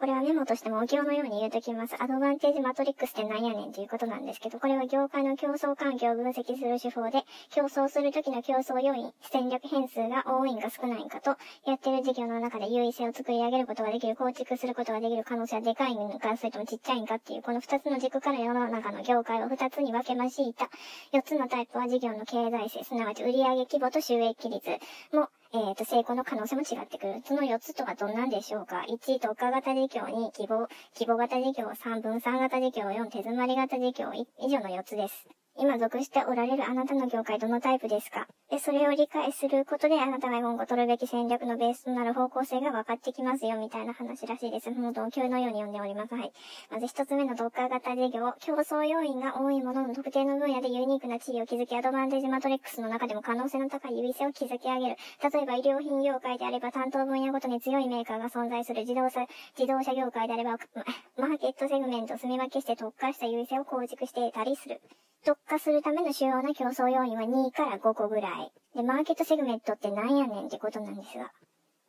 これはメモとしてもお経のように言うときます。アドバンテージマトリックスって何やねんということなんですけど、これは業界の競争環境を分析する手法で、競争するときの競争要因、戦略変数が多いんか少ないんかと、やってる事業の中で優位性を作り上げることができる、構築することができる可能性はでかいんか、それともちっちゃいんかっていう、この二つの軸から世の中の業界を二つに分けましいた四つのタイプは事業の経済性、すなわち売上規模と収益率もえっ、ー、と、成功の可能性も違ってくる。その4つとはどんなんでしょうか ?1、特化型事業2、希望、希望型事業3、分散型事業4、手詰まり型事業以上の4つです。今属しておられるあなたの業界どのタイプですか？で、それを理解することであなたが今後取るべき戦略のベースとなる方向性が分かってきますよ、みたいな話らしいです。もう同級のように読んでおります。はい。まず一つ目の特化型事業。競争要因が多いものの特定の分野でユニークな地位を築き、アドバンテージマトリックスの中でも可能性の高い優位性を築き上げる。例えば医療品業界であれば担当分野ごとに強いメーカーが存在する自動車、自動車業界であれば、マーケットセグメントを住み分けして特化した優位性を構築していたりする。特化するための主要な競争要因は2から5個ぐらい。で、マーケットセグメントって何やねんってことなんですが。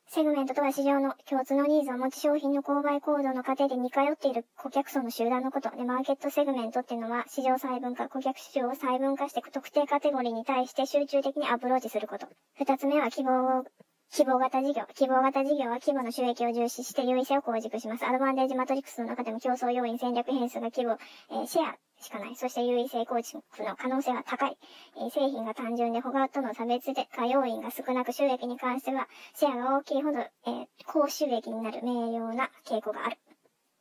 セグメントとは市場の共通のニーズを持ち商品の購買行動の過程で似通っている顧客層の集団のこと。で、マーケットセグメントっていうのは市場細分化、顧客市場を細分化して特定カテゴリーに対して集中的にアプローチすること。二つ目は希望を希望型事業。希望型事業は規模の収益を重視して優位性を構築します。アドバンテージマトリックスの中でも競争要因戦略変数が規模、えー、シェア、しかない。そして優位性構築の可能性は高い。え、製品が単純で他との差別で、か要因が少なく収益に関しては、シェアが大きいほど、え、高収益になる名誉な傾向がある。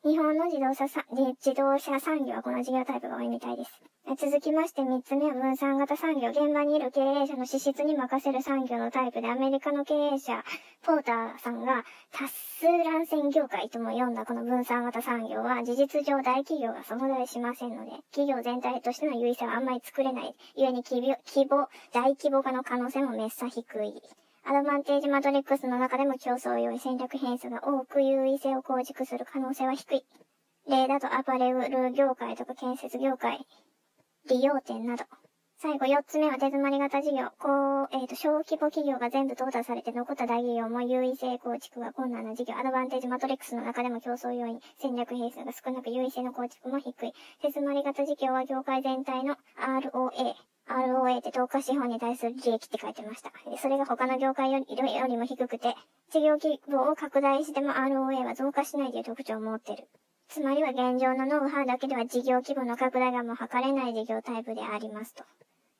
日本の自動車自動車産業はこの事業タイプが多いみたいです。続きまして3つ目は分散型産業。現場にいる経営者の資質に任せる産業のタイプで、アメリカの経営者、ポーターさんが、多数乱戦業界とも読んだこの分散型産業は、事実上大企業が存在しませんので、企業全体としての優位性はあんまり作れない。故に規模、大規模化の可能性もめっさ低い。アドバンテージマトリックスの中でも競争用意戦略変数が多く優位性を構築する可能性は低い。例だとアパレル業界とか建設業界、利用店など。最後4つ目は手詰まり型事業。こう、えっ、ー、と、小規模企業が全部淘汰されて残った大企業も優位性構築が困難な事業。アドバンテージマトリックスの中でも競争要因、戦略変数が少なく優位性の構築も低い。手詰まり型事業は業界全体の ROA、ROA って投下資本に対する利益って書いてました。それが他の業界よりよりも低くて、事業規模を拡大しても ROA は増加しないという特徴を持ってる。つまりは現状のノウハウだけでは事業規模の拡大がもう測れない事業タイプでありますと。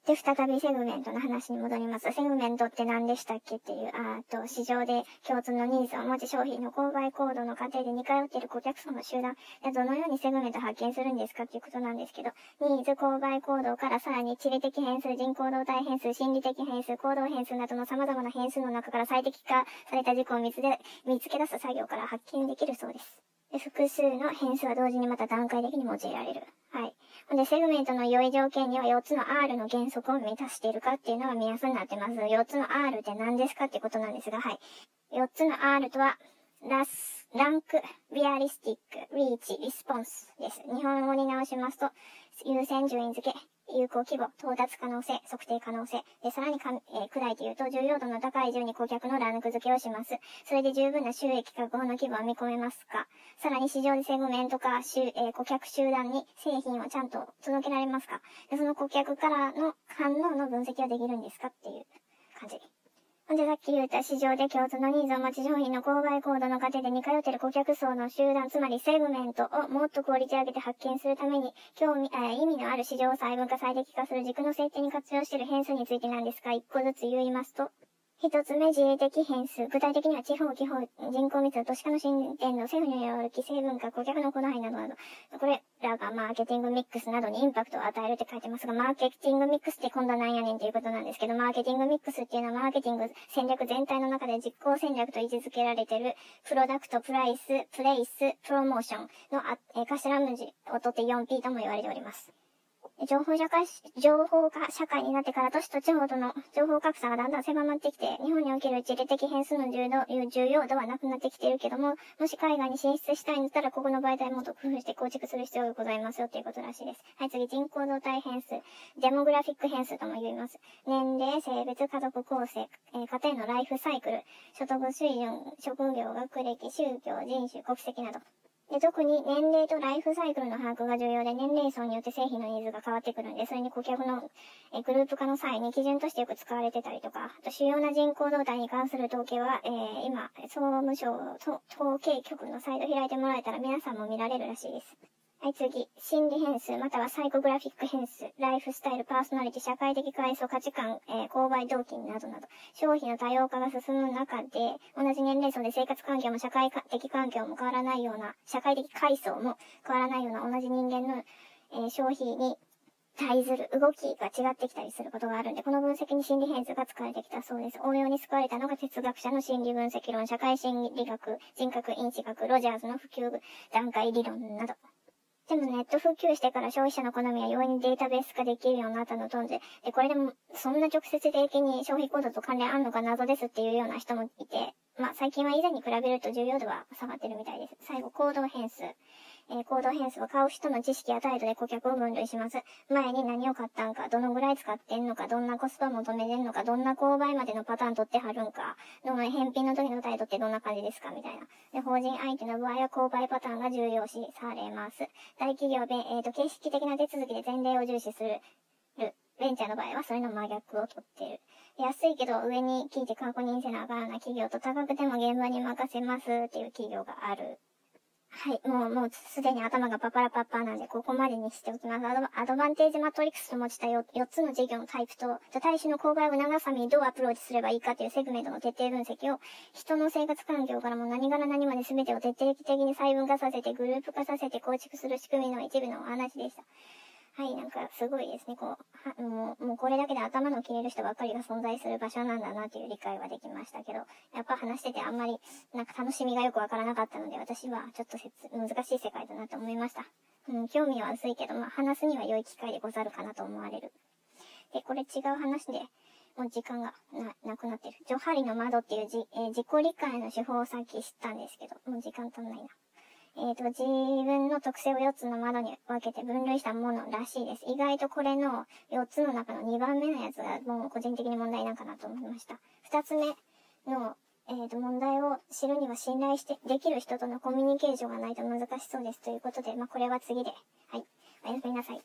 で、再びセグメントの話に戻ります。セグメントって何でしたっけっていう、あと、市場で共通のニーズを持ち商品の購買行動の過程で似通っている顧客層の集団、どのようにセグメント発見するんですかっていうことなんですけど、ニーズ、購買行動からさらに地理的変数、人口動態変数、心理的変数、行動変数などの様々な変数の中から最適化された事項を見つけ出す作業から発見できるそうです。で複数の変数は同時にまた段階的に用いられる。はい。で、セグメントの良い条件には4つの R の原則を満たしているかっていうのが目安になってます。4つの R って何ですかってことなんですが、はい。4つの R とは、ラス、ランク、リアリスティック、リーチ、リスポンスです。日本語に直しますと、優先順位付け、有効規模、到達可能性、測定可能性。で、さらにか、えー、砕いて言うと、重要度の高い順に顧客のランク付けをします。それで十分な収益確保の規模は見込めますか？さらに市場でセグメントか、えー、顧客集団に製品をちゃんと届けられますか？で、その顧客からの反応の分析はできるんですか？っていう感じ。ほんでさっき言った市場で共通のニーズを持ち商品の購買行動の過程で似通ってい。る顧客層の集団、つまりセグメントをもっとクオリティ上げて発見するために、興味、あ意味のある市場を細分化最適化する軸の設定に活用してい。る変数につい。てなんですが、一個ずつ言い。ますと、一つ目、自衛的変数。具体的には地方、地方、人口密度、都市化の進展の政府による規制文化、顧客の行いなどなど、これらがマーケティングミックスなどにインパクトを与えるって書いてますが、マーケティングミックスって今度は何やねんっていうことなんですけど、マーケティングミックスっていうのはマーケティング戦略全体の中で実行戦略と位置づけられてる、プロダクト、プライス、プレイス、プロモーションのえ頭文字を取って 4P とも言われております。情報社会、情報化社会になってから都市と地方との情報格差がだんだん狭まってきて、日本における地理的変数の重要重要度はなくなってきているけども、もし海外に進出したいんだったら、ここの媒体もっと工夫して構築する必要がございますよっていうことらしいです。はい、次、人口動態変数。デモグラフィック変数とも言います。年齢、性別、家族構成、え、家庭のライフサイクル、所得水準、職業、学歴、宗教、人種、国籍など。で、特に年齢とライフサイクルの把握が重要で、年齢層によって製品のニーズが変わってくるんで、それに顧客のえグループ化の際に基準としてよく使われてたりとか、あと主要な人口動態に関する統計は、えー、今、総務省統計局のサイト開いてもらえたら皆さんも見られるらしいです。はい、次。心理変数、またはサイコグラフィック変数、ライフスタイル、パーソナリティ、社会的階層、価値観、えー、購買動機などなど、消費の多様化が進む中で、同じ年齢層で生活環境も社会的環境も変わらないような、社会的階層も変わらないような同じ人間の、えー、消費に対する動きが違ってきたりすることがあるんで、この分析に心理変数が使われてきたそうです。応用に救われたのが哲学者の心理分析論、社会心理学、人格因子学、ロジャーズの普及段階理論など。でもネット普及してから消費者の好みは容易にデータベース化できるようになったのとんで、で、これでも、そんな直接的に消費行動と関連あんのか謎ですっていうような人もいて、まあ最近は以前に比べると重要度は下がってるみたいです。最後、行動変数。え、行動変数は買う人の知識や態度で顧客を分類します。前に何を買ったんか、どのぐらい使ってんのか、どんなコスパ求めてんのか、どんな購買までのパターン取ってはるんか、どの返品の時の態度ってどんな感じですかみたいな。で、法人相手の場合は購買パターンが重要視されます。大企業で、えっ、ー、と、形式的な手続きで前例を重視する。ベンチャーの場合はそれの真逆を取ってる。安いけど上に聞いて確認せなあかんな企業と高くても現場に任せますっていう企業がある。はい。もう、もうすでに頭がパパラパッパーなんで、ここまでにしておきます。アドバンテージマトリックスと用いた 4, 4つの事業のタイプと、大衆の購買を促すためにどうアプローチすればいいかというセグメントの徹底分析を、人の生活環境からも何から何まで全てを徹底的に細分化させて、グループ化させて構築する仕組みの一部のお話でした。はい、なんかすごいですね。こう、もう、もうこれだけで頭の切れる人ばっかりが存在する場所なんだなという理解はできましたけど、やっぱ話しててあんまり、なんか楽しみがよくわからなかったので、私はちょっと説難しい世界だなと思いました。うん、興味は薄いけど、まあ話すには良い機会でござるかなと思われる。で、これ違う話で、もう時間がな、なくなってる。ジョハリの窓っていうじ、えー、自己理解の手法をさっき知ったんですけど、もう時間足んないな。えっ、ー、と、自分の特性を4つの窓に分けて分類したものらしいです。意外とこれの4つの中の2番目のやつがもう個人的に問題なんかなと思いました。2つ目の、えっ、ー、と、問題を知るには信頼して、できる人とのコミュニケーションがないと難しそうですということで、まあ、これは次で。はい。おやすみなさい。